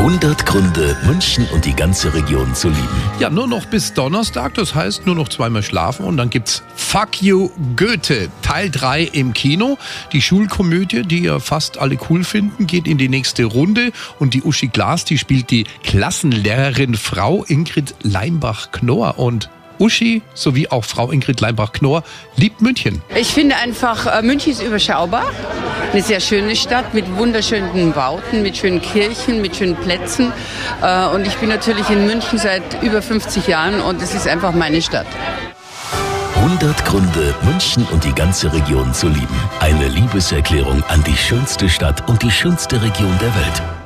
100 Gründe, München und die ganze Region zu lieben. Ja, nur noch bis Donnerstag, das heißt nur noch zweimal schlafen und dann gibt's Fuck You Goethe, Teil 3 im Kino. Die Schulkomödie, die ja fast alle cool finden, geht in die nächste Runde und die Uschi Glas, die spielt die Klassenlehrerin Frau Ingrid Leimbach-Knorr und Uschi sowie auch Frau Ingrid Leimbach-Knorr liebt München. Ich finde einfach, äh, München ist überschaubar. Eine sehr schöne Stadt mit wunderschönen Bauten, mit schönen Kirchen, mit schönen Plätzen. Äh, und ich bin natürlich in München seit über 50 Jahren und es ist einfach meine Stadt. 100 Gründe, München und die ganze Region zu lieben. Eine Liebeserklärung an die schönste Stadt und die schönste Region der Welt.